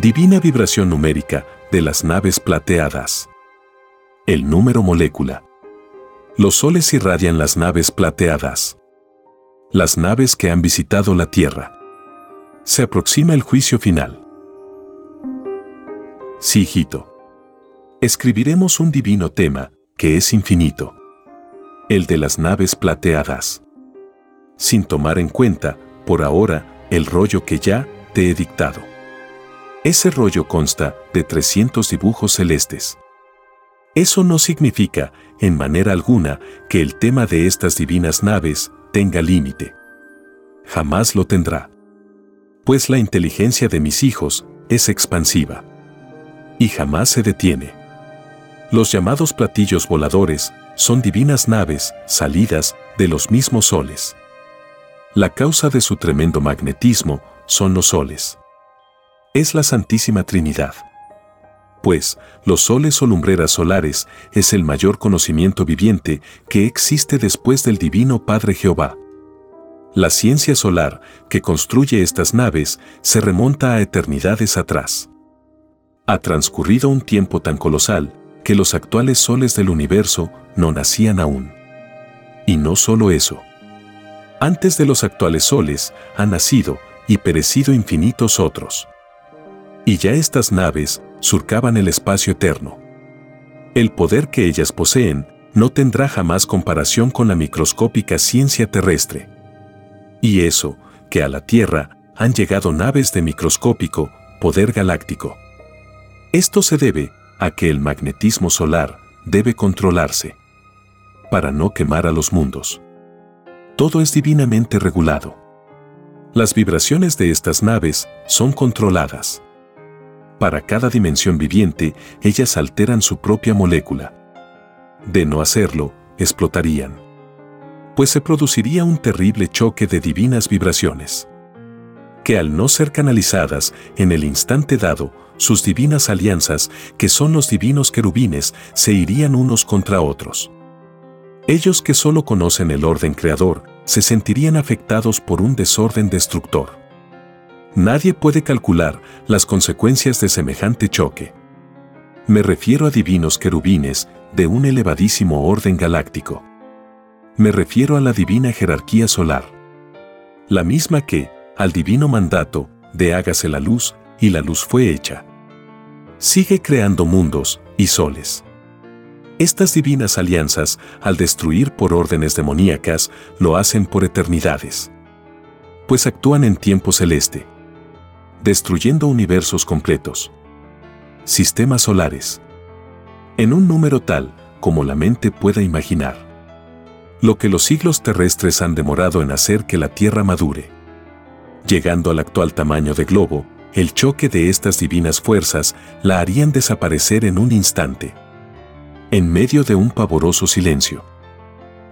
Divina vibración numérica de las naves plateadas. El número molécula. Los soles irradian las naves plateadas. Las naves que han visitado la Tierra. Se aproxima el juicio final. Sí, hijito. Escribiremos un divino tema, que es infinito. El de las naves plateadas. Sin tomar en cuenta, por ahora, el rollo que ya te he dictado. Ese rollo consta de 300 dibujos celestes. Eso no significa, en manera alguna, que el tema de estas divinas naves tenga límite. Jamás lo tendrá. Pues la inteligencia de mis hijos es expansiva. Y jamás se detiene. Los llamados platillos voladores son divinas naves salidas de los mismos soles. La causa de su tremendo magnetismo son los soles es la Santísima Trinidad. Pues, los soles o lumbreras solares es el mayor conocimiento viviente que existe después del Divino Padre Jehová. La ciencia solar que construye estas naves se remonta a eternidades atrás. Ha transcurrido un tiempo tan colosal que los actuales soles del universo no nacían aún. Y no solo eso. Antes de los actuales soles han nacido y perecido infinitos otros y ya estas naves surcaban el espacio eterno. El poder que ellas poseen no tendrá jamás comparación con la microscópica ciencia terrestre. Y eso, que a la Tierra han llegado naves de microscópico poder galáctico. Esto se debe a que el magnetismo solar debe controlarse para no quemar a los mundos. Todo es divinamente regulado. Las vibraciones de estas naves son controladas. Para cada dimensión viviente, ellas alteran su propia molécula. De no hacerlo, explotarían. Pues se produciría un terrible choque de divinas vibraciones. Que al no ser canalizadas en el instante dado, sus divinas alianzas, que son los divinos querubines, se irían unos contra otros. Ellos que solo conocen el orden creador, se sentirían afectados por un desorden destructor. Nadie puede calcular las consecuencias de semejante choque. Me refiero a divinos querubines de un elevadísimo orden galáctico. Me refiero a la divina jerarquía solar. La misma que, al divino mandato, de hágase la luz, y la luz fue hecha. Sigue creando mundos y soles. Estas divinas alianzas, al destruir por órdenes demoníacas, lo hacen por eternidades. Pues actúan en tiempo celeste destruyendo universos completos. Sistemas solares. En un número tal como la mente pueda imaginar. Lo que los siglos terrestres han demorado en hacer que la Tierra madure. Llegando al actual tamaño de globo, el choque de estas divinas fuerzas la harían desaparecer en un instante. En medio de un pavoroso silencio.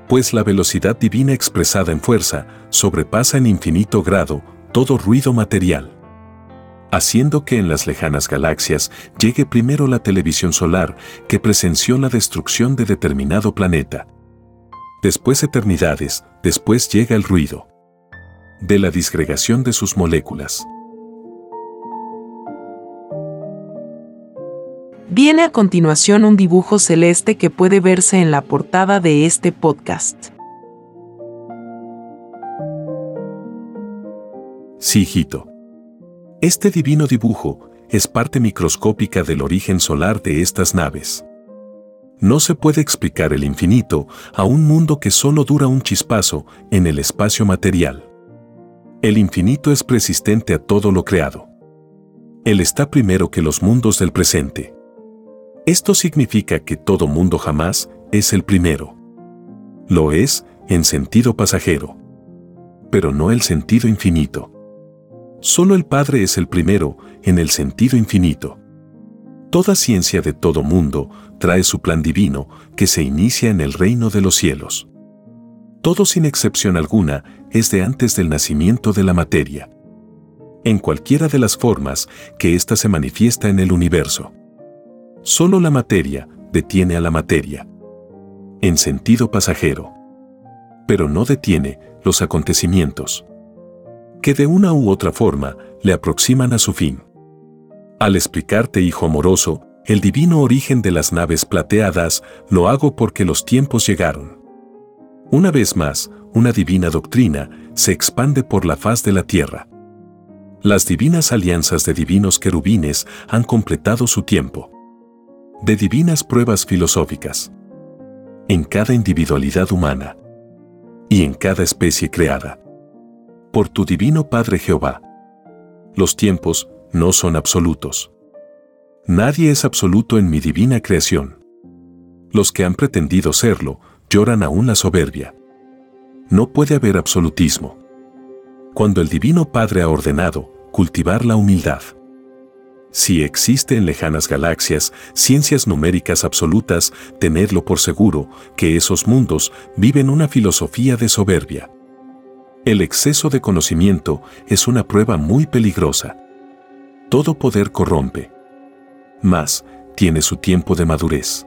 Pues la velocidad divina expresada en fuerza sobrepasa en infinito grado todo ruido material haciendo que en las lejanas galaxias llegue primero la televisión solar que presenció la destrucción de determinado planeta. Después eternidades, después llega el ruido de la disgregación de sus moléculas. Viene a continuación un dibujo celeste que puede verse en la portada de este podcast. Sí, hijito. Este divino dibujo es parte microscópica del origen solar de estas naves. No se puede explicar el infinito a un mundo que solo dura un chispazo en el espacio material. El infinito es persistente a todo lo creado. Él está primero que los mundos del presente. Esto significa que todo mundo jamás es el primero. Lo es en sentido pasajero. pero no el sentido infinito. Solo el Padre es el primero en el sentido infinito. Toda ciencia de todo mundo trae su plan divino que se inicia en el reino de los cielos. Todo sin excepción alguna es de antes del nacimiento de la materia. En cualquiera de las formas que ésta se manifiesta en el universo. Solo la materia detiene a la materia. En sentido pasajero. Pero no detiene los acontecimientos. Que de una u otra forma le aproximan a su fin. Al explicarte, hijo amoroso, el divino origen de las naves plateadas, lo hago porque los tiempos llegaron. Una vez más, una divina doctrina se expande por la faz de la tierra. Las divinas alianzas de divinos querubines han completado su tiempo. De divinas pruebas filosóficas. En cada individualidad humana. Y en cada especie creada. Por tu divino Padre Jehová. Los tiempos no son absolutos. Nadie es absoluto en mi divina creación. Los que han pretendido serlo lloran aún la soberbia. No puede haber absolutismo. Cuando el Divino Padre ha ordenado cultivar la humildad. Si existe en lejanas galaxias ciencias numéricas absolutas, tenerlo por seguro que esos mundos viven una filosofía de soberbia. El exceso de conocimiento es una prueba muy peligrosa. Todo poder corrompe. Mas, tiene su tiempo de madurez.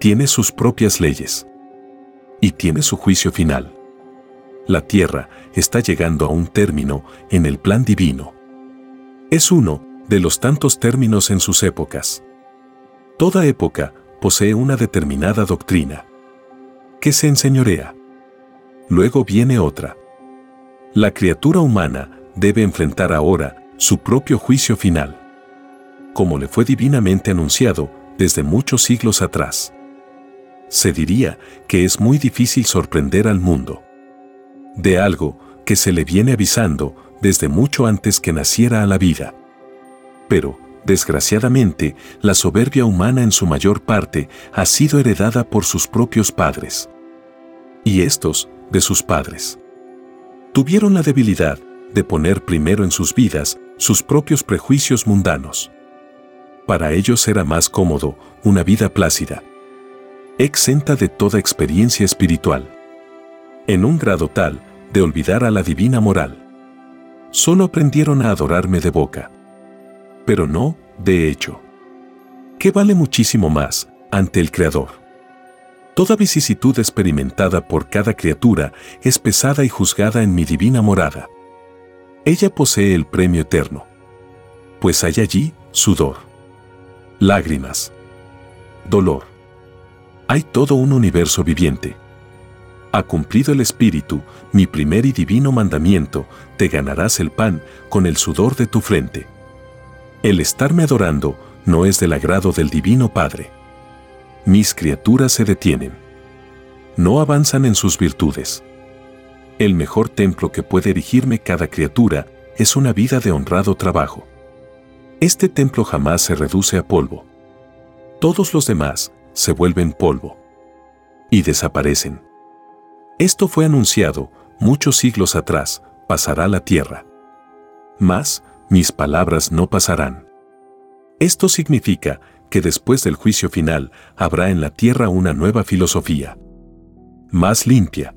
Tiene sus propias leyes. Y tiene su juicio final. La Tierra está llegando a un término en el plan divino. Es uno de los tantos términos en sus épocas. Toda época posee una determinada doctrina que se enseñorea. Luego viene otra. La criatura humana debe enfrentar ahora su propio juicio final, como le fue divinamente anunciado desde muchos siglos atrás. Se diría que es muy difícil sorprender al mundo de algo que se le viene avisando desde mucho antes que naciera a la vida. Pero, desgraciadamente, la soberbia humana en su mayor parte ha sido heredada por sus propios padres. Y estos, de sus padres. Tuvieron la debilidad de poner primero en sus vidas sus propios prejuicios mundanos. Para ellos era más cómodo una vida plácida, exenta de toda experiencia espiritual. En un grado tal de olvidar a la divina moral. Solo aprendieron a adorarme de boca. Pero no, de hecho. ¿Qué vale muchísimo más ante el Creador? Toda vicisitud experimentada por cada criatura es pesada y juzgada en mi divina morada. Ella posee el premio eterno. Pues hay allí sudor, lágrimas, dolor. Hay todo un universo viviente ha cumplido el Espíritu, mi primer y divino mandamiento, te ganarás el pan con el sudor de tu frente. El estarme adorando no es del agrado del Divino Padre. Mis criaturas se detienen. No avanzan en sus virtudes. El mejor templo que puede erigirme cada criatura es una vida de honrado trabajo. Este templo jamás se reduce a polvo. Todos los demás se vuelven polvo. Y desaparecen. Esto fue anunciado muchos siglos atrás, pasará la tierra. Mas, mis palabras no pasarán. Esto significa que después del juicio final habrá en la tierra una nueva filosofía. Más limpia.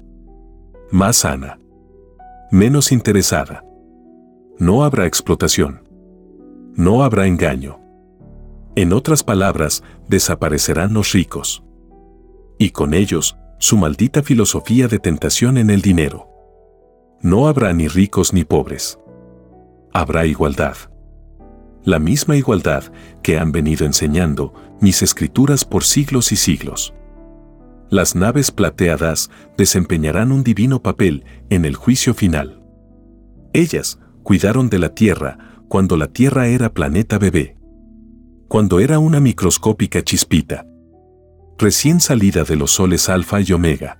Más sana. Menos interesada. No habrá explotación. No habrá engaño. En otras palabras, desaparecerán los ricos. Y con ellos, su maldita filosofía de tentación en el dinero. No habrá ni ricos ni pobres. Habrá igualdad. La misma igualdad que han venido enseñando mis escrituras por siglos y siglos. Las naves plateadas desempeñarán un divino papel en el juicio final. Ellas cuidaron de la Tierra cuando la Tierra era planeta bebé. Cuando era una microscópica chispita recién salida de los soles alfa y omega.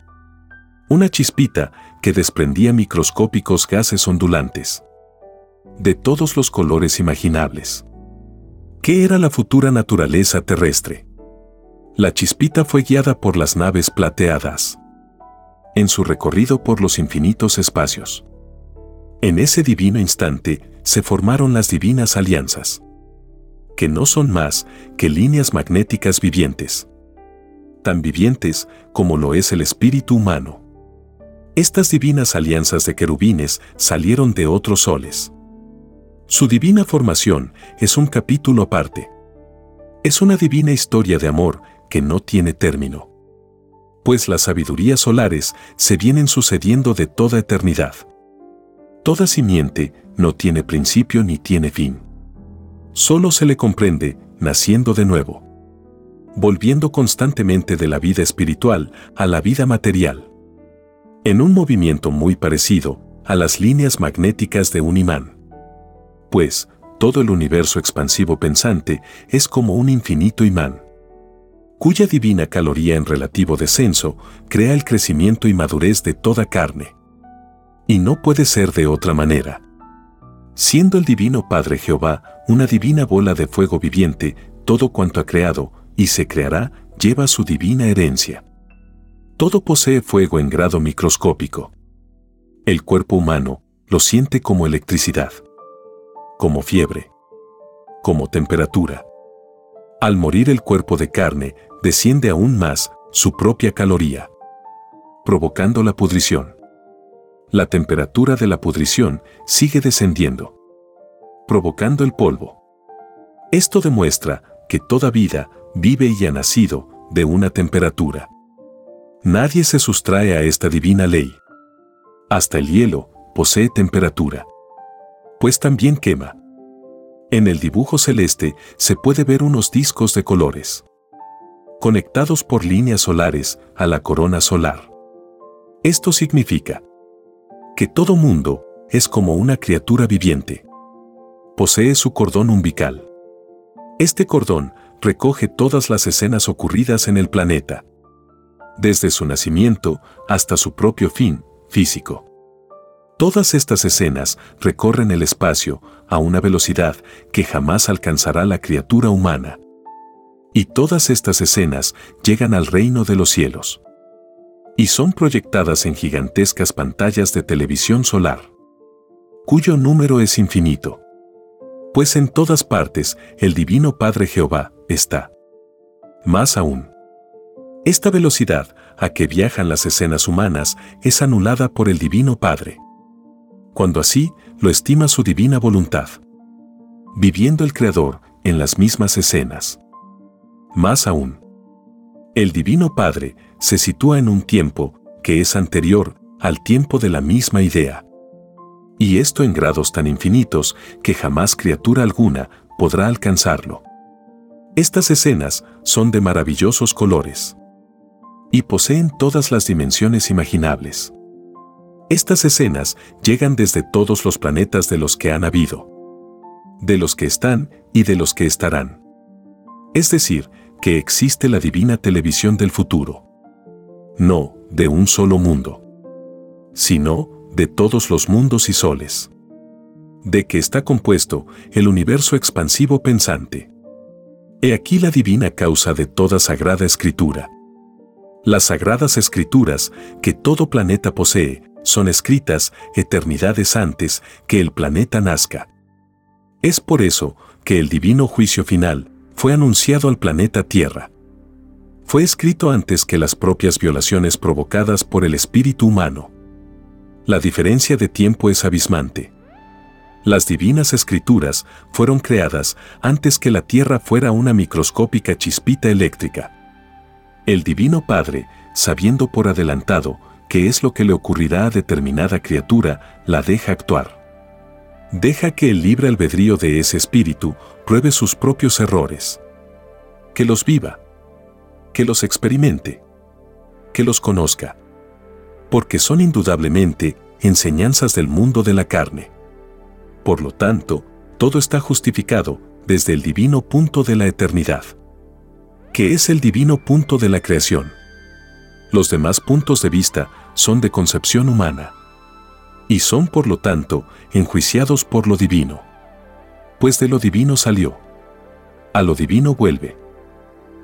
Una chispita que desprendía microscópicos gases ondulantes. De todos los colores imaginables. ¿Qué era la futura naturaleza terrestre? La chispita fue guiada por las naves plateadas. en su recorrido por los infinitos espacios. En ese divino instante se formaron las divinas alianzas, que no son más que líneas magnéticas vivientes, tan vivientes como lo es el espíritu humano. Estas divinas alianzas de querubines salieron de otros soles. Su divina formación es un capítulo aparte. Es una divina historia de amor que no tiene término. Pues las sabidurías solares se vienen sucediendo de toda eternidad. Toda simiente no tiene principio ni tiene fin. Solo se le comprende naciendo de nuevo. Volviendo constantemente de la vida espiritual a la vida material. En un movimiento muy parecido a las líneas magnéticas de un imán. Pues, todo el universo expansivo pensante es como un infinito imán cuya divina caloría en relativo descenso crea el crecimiento y madurez de toda carne. Y no puede ser de otra manera. Siendo el Divino Padre Jehová una divina bola de fuego viviente, todo cuanto ha creado y se creará lleva su divina herencia. Todo posee fuego en grado microscópico. El cuerpo humano lo siente como electricidad, como fiebre, como temperatura. Al morir el cuerpo de carne, desciende aún más su propia caloría, provocando la pudrición. La temperatura de la pudrición sigue descendiendo, provocando el polvo. Esto demuestra que toda vida vive y ha nacido de una temperatura. Nadie se sustrae a esta divina ley. Hasta el hielo posee temperatura. Pues también quema. En el dibujo celeste se puede ver unos discos de colores conectados por líneas solares a la corona solar. Esto significa que todo mundo es como una criatura viviente. Posee su cordón umbilical. Este cordón recoge todas las escenas ocurridas en el planeta, desde su nacimiento hasta su propio fin físico. Todas estas escenas recorren el espacio a una velocidad que jamás alcanzará la criatura humana. Y todas estas escenas llegan al reino de los cielos. Y son proyectadas en gigantescas pantallas de televisión solar, cuyo número es infinito. Pues en todas partes el Divino Padre Jehová está. Más aún, esta velocidad a que viajan las escenas humanas es anulada por el Divino Padre. Cuando así lo estima su divina voluntad. Viviendo el Creador en las mismas escenas. Más aún, el Divino Padre se sitúa en un tiempo que es anterior al tiempo de la misma idea. Y esto en grados tan infinitos que jamás criatura alguna podrá alcanzarlo. Estas escenas son de maravillosos colores y poseen todas las dimensiones imaginables. Estas escenas llegan desde todos los planetas de los que han habido, de los que están y de los que estarán. Es decir, que existe la divina televisión del futuro. No de un solo mundo, sino de todos los mundos y soles. De que está compuesto el universo expansivo pensante. He aquí la divina causa de toda sagrada escritura. Las sagradas escrituras que todo planeta posee son escritas eternidades antes que el planeta nazca. Es por eso que el divino juicio final fue anunciado al planeta Tierra. Fue escrito antes que las propias violaciones provocadas por el espíritu humano. La diferencia de tiempo es abismante. Las divinas escrituras fueron creadas antes que la Tierra fuera una microscópica chispita eléctrica. El Divino Padre, sabiendo por adelantado qué es lo que le ocurrirá a determinada criatura, la deja actuar. Deja que el libre albedrío de ese espíritu pruebe sus propios errores. Que los viva. Que los experimente. Que los conozca. Porque son indudablemente enseñanzas del mundo de la carne. Por lo tanto, todo está justificado desde el divino punto de la eternidad. Que es el divino punto de la creación. Los demás puntos de vista son de concepción humana y son por lo tanto enjuiciados por lo divino. Pues de lo divino salió. A lo divino vuelve.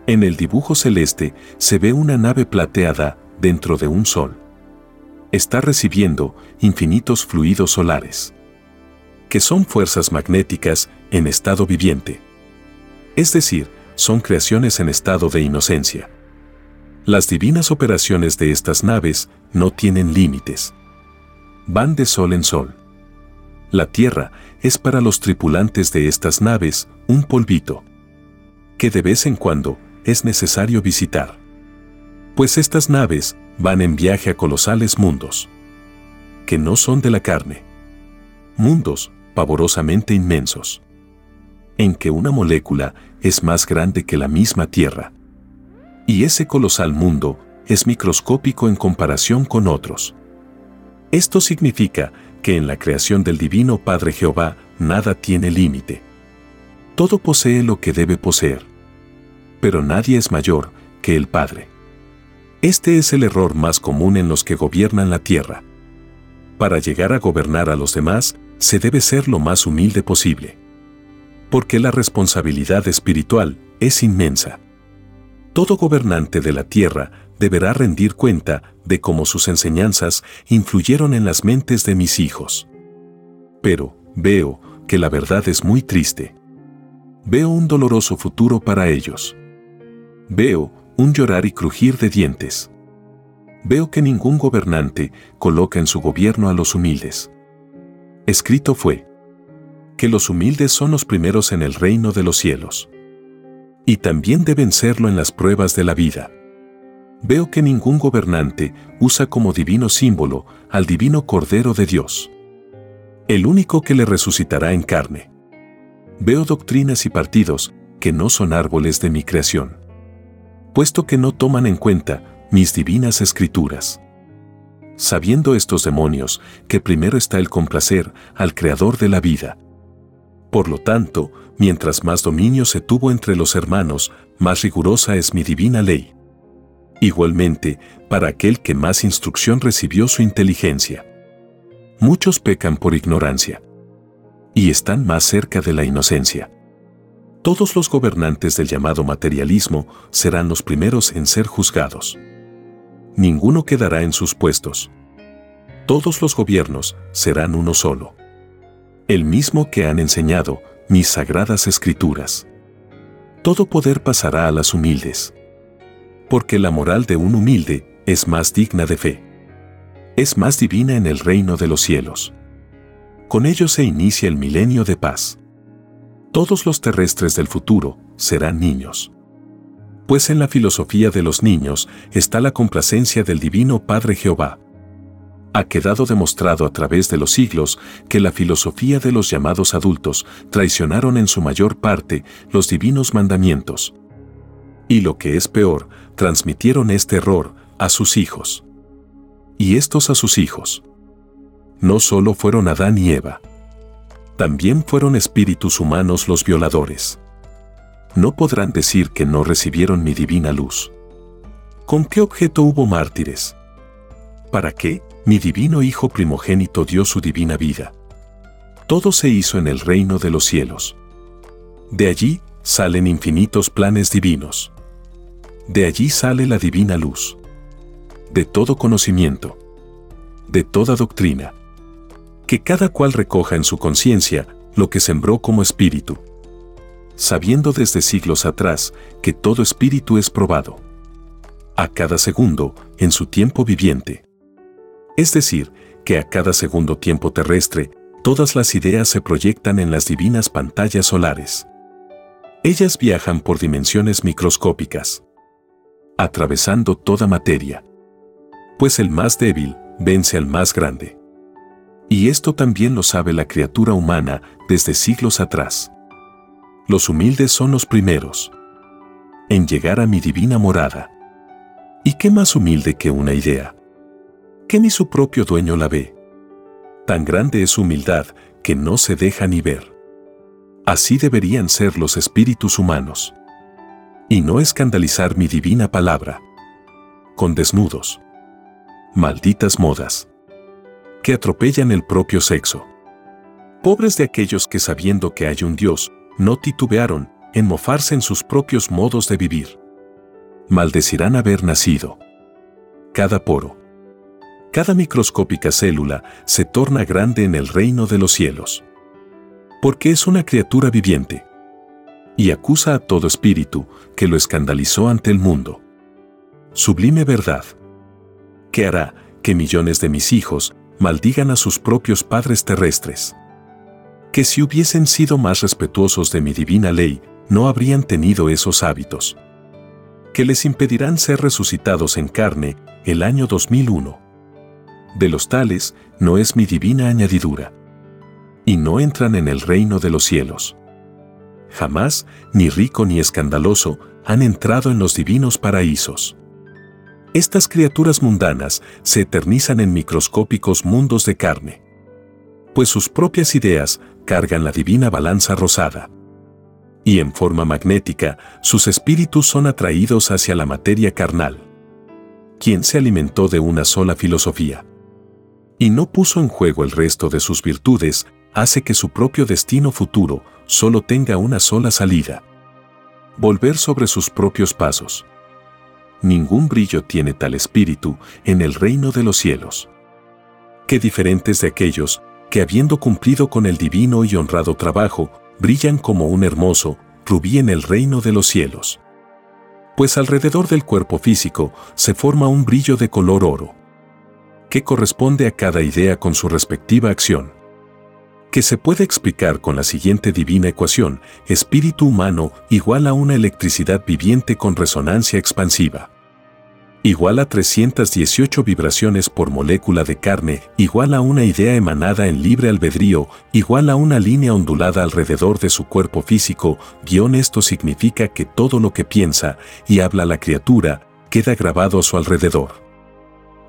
En el dibujo celeste se ve una nave plateada dentro de un sol. está recibiendo infinitos fluidos solares, que son fuerzas magnéticas en estado viviente. Es decir, son creaciones en estado de inocencia. Las divinas operaciones de estas naves no tienen límites. Van de sol en sol. La Tierra es para los tripulantes de estas naves un polvito, que de vez en cuando es necesario visitar. Pues estas naves van en viaje a colosales mundos, que no son de la carne. Mundos pavorosamente inmensos, en que una molécula es más grande que la misma Tierra. Y ese colosal mundo es microscópico en comparación con otros. Esto significa que en la creación del Divino Padre Jehová nada tiene límite. Todo posee lo que debe poseer. Pero nadie es mayor que el Padre. Este es el error más común en los que gobiernan la tierra. Para llegar a gobernar a los demás, se debe ser lo más humilde posible. Porque la responsabilidad espiritual es inmensa. Todo gobernante de la tierra deberá rendir cuenta de cómo sus enseñanzas influyeron en las mentes de mis hijos. Pero, veo que la verdad es muy triste. Veo un doloroso futuro para ellos. Veo un llorar y crujir de dientes. Veo que ningún gobernante coloca en su gobierno a los humildes. Escrito fue que los humildes son los primeros en el reino de los cielos. Y también deben serlo en las pruebas de la vida veo que ningún gobernante usa como divino símbolo al divino Cordero de Dios, el único que le resucitará en carne. Veo doctrinas y partidos que no son árboles de mi creación, puesto que no toman en cuenta mis divinas escrituras. Sabiendo estos demonios que primero está el complacer al Creador de la vida. Por lo tanto, mientras más dominio se tuvo entre los hermanos, más rigurosa es mi divina ley. Igualmente, para aquel que más instrucción recibió su inteligencia. Muchos pecan por ignorancia. Y están más cerca de la inocencia. Todos los gobernantes del llamado materialismo serán los primeros en ser juzgados. Ninguno quedará en sus puestos. Todos los gobiernos serán uno solo. El mismo que han enseñado mis sagradas escrituras. Todo poder pasará a las humildes porque la moral de un humilde es más digna de fe. Es más divina en el reino de los cielos. Con ello se inicia el milenio de paz. Todos los terrestres del futuro serán niños. Pues en la filosofía de los niños está la complacencia del Divino Padre Jehová. Ha quedado demostrado a través de los siglos que la filosofía de los llamados adultos traicionaron en su mayor parte los divinos mandamientos. Y lo que es peor, transmitieron este error a sus hijos. Y estos a sus hijos. No solo fueron Adán y Eva. También fueron espíritus humanos los violadores. No podrán decir que no recibieron mi divina luz. ¿Con qué objeto hubo mártires? ¿Para qué mi divino Hijo primogénito dio su divina vida? Todo se hizo en el reino de los cielos. De allí salen infinitos planes divinos. De allí sale la divina luz. De todo conocimiento. De toda doctrina. Que cada cual recoja en su conciencia lo que sembró como espíritu. Sabiendo desde siglos atrás que todo espíritu es probado. A cada segundo, en su tiempo viviente. Es decir, que a cada segundo tiempo terrestre, todas las ideas se proyectan en las divinas pantallas solares. Ellas viajan por dimensiones microscópicas atravesando toda materia. Pues el más débil vence al más grande. Y esto también lo sabe la criatura humana desde siglos atrás. Los humildes son los primeros en llegar a mi divina morada. ¿Y qué más humilde que una idea? Que ni su propio dueño la ve. Tan grande es su humildad que no se deja ni ver. Así deberían ser los espíritus humanos y no escandalizar mi divina palabra. Con desnudos. Malditas modas. Que atropellan el propio sexo. Pobres de aquellos que sabiendo que hay un Dios, no titubearon en mofarse en sus propios modos de vivir. Maldecirán haber nacido. Cada poro. Cada microscópica célula se torna grande en el reino de los cielos. Porque es una criatura viviente. Y acusa a todo espíritu que lo escandalizó ante el mundo. Sublime verdad. Que hará que millones de mis hijos maldigan a sus propios padres terrestres. Que si hubiesen sido más respetuosos de mi divina ley, no habrían tenido esos hábitos. Que les impedirán ser resucitados en carne el año 2001 de los tales no es mi divina añadidura. Y no entran en el reino de los cielos. Jamás, ni rico ni escandaloso, han entrado en los divinos paraísos. Estas criaturas mundanas se eternizan en microscópicos mundos de carne. Pues sus propias ideas cargan la divina balanza rosada. Y en forma magnética, sus espíritus son atraídos hacia la materia carnal. ¿Quién se alimentó de una sola filosofía? Y no puso en juego el resto de sus virtudes, hace que su propio destino futuro solo tenga una sola salida. Volver sobre sus propios pasos. Ningún brillo tiene tal espíritu en el reino de los cielos. Qué diferentes de aquellos que habiendo cumplido con el divino y honrado trabajo, brillan como un hermoso rubí en el reino de los cielos. Pues alrededor del cuerpo físico se forma un brillo de color oro que corresponde a cada idea con su respectiva acción. Que se puede explicar con la siguiente divina ecuación, espíritu humano igual a una electricidad viviente con resonancia expansiva. Igual a 318 vibraciones por molécula de carne, igual a una idea emanada en libre albedrío, igual a una línea ondulada alrededor de su cuerpo físico, guion esto significa que todo lo que piensa y habla la criatura queda grabado a su alrededor.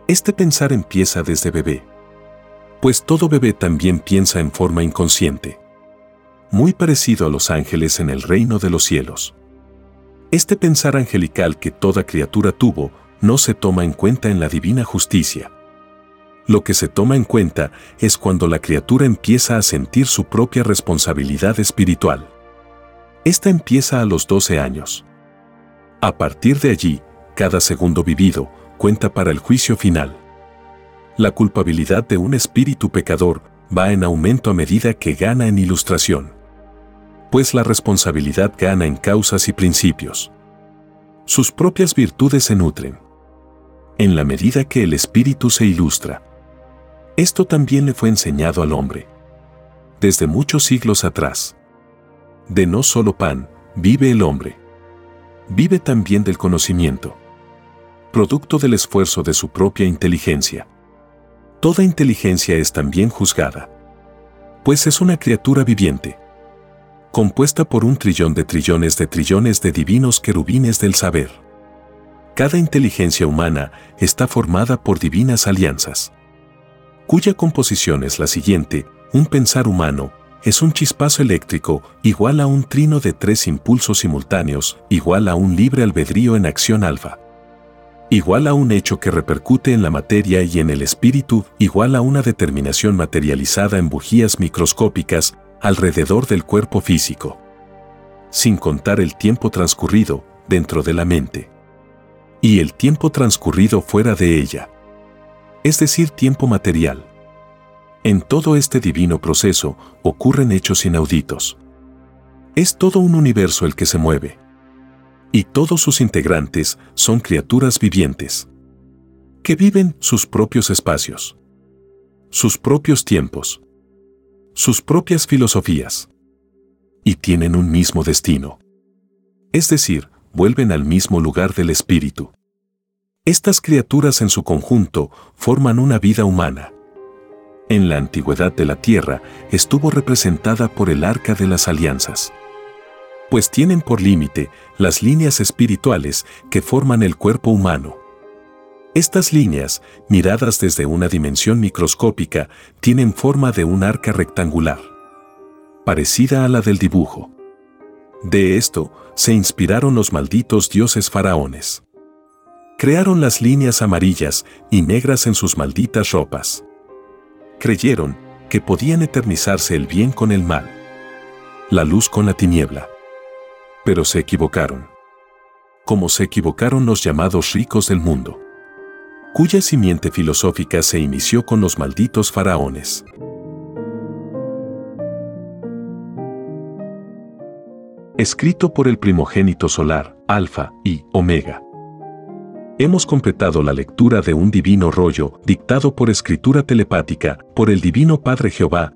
Este pensar empieza desde bebé. Pues todo bebé también piensa en forma inconsciente. Muy parecido a los ángeles en el reino de los cielos. Este pensar angelical que toda criatura tuvo no se toma en cuenta en la divina justicia. Lo que se toma en cuenta es cuando la criatura empieza a sentir su propia responsabilidad espiritual. Esta empieza a los 12 años. A partir de allí, cada segundo vivido, cuenta para el juicio final. La culpabilidad de un espíritu pecador va en aumento a medida que gana en ilustración. Pues la responsabilidad gana en causas y principios. Sus propias virtudes se nutren. En la medida que el espíritu se ilustra. Esto también le fue enseñado al hombre. Desde muchos siglos atrás. De no solo pan, vive el hombre. Vive también del conocimiento producto del esfuerzo de su propia inteligencia. Toda inteligencia es también juzgada, pues es una criatura viviente, compuesta por un trillón de trillones de trillones de divinos querubines del saber. Cada inteligencia humana está formada por divinas alianzas, cuya composición es la siguiente, un pensar humano, es un chispazo eléctrico igual a un trino de tres impulsos simultáneos, igual a un libre albedrío en acción alfa igual a un hecho que repercute en la materia y en el espíritu, igual a una determinación materializada en bujías microscópicas alrededor del cuerpo físico. Sin contar el tiempo transcurrido dentro de la mente. Y el tiempo transcurrido fuera de ella. Es decir, tiempo material. En todo este divino proceso ocurren hechos inauditos. Es todo un universo el que se mueve y todos sus integrantes son criaturas vivientes, que viven sus propios espacios, sus propios tiempos, sus propias filosofías, y tienen un mismo destino. Es decir, vuelven al mismo lugar del espíritu. Estas criaturas en su conjunto forman una vida humana. En la antigüedad de la Tierra estuvo representada por el arca de las alianzas pues tienen por límite las líneas espirituales que forman el cuerpo humano. Estas líneas, miradas desde una dimensión microscópica, tienen forma de un arca rectangular, parecida a la del dibujo. De esto se inspiraron los malditos dioses faraones. Crearon las líneas amarillas y negras en sus malditas ropas. Creyeron que podían eternizarse el bien con el mal, la luz con la tiniebla pero se equivocaron. Como se equivocaron los llamados ricos del mundo. cuya simiente filosófica se inició con los malditos faraones. Escrito por el primogénito solar, Alfa y Omega. Hemos completado la lectura de un divino rollo, dictado por escritura telepática, por el Divino Padre Jehová,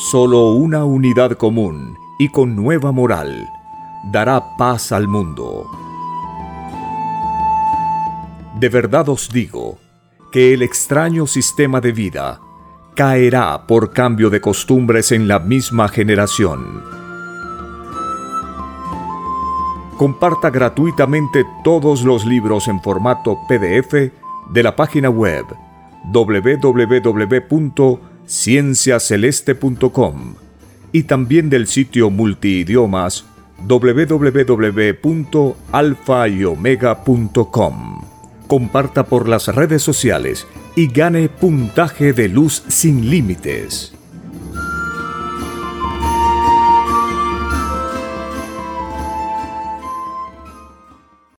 Solo una unidad común y con nueva moral dará paz al mundo. De verdad os digo que el extraño sistema de vida caerá por cambio de costumbres en la misma generación. Comparta gratuitamente todos los libros en formato PDF de la página web www.cienciaceleste.com y también del sitio multiidiomas www.alfayomega.com comparta por las redes sociales y gane puntaje de luz sin límites.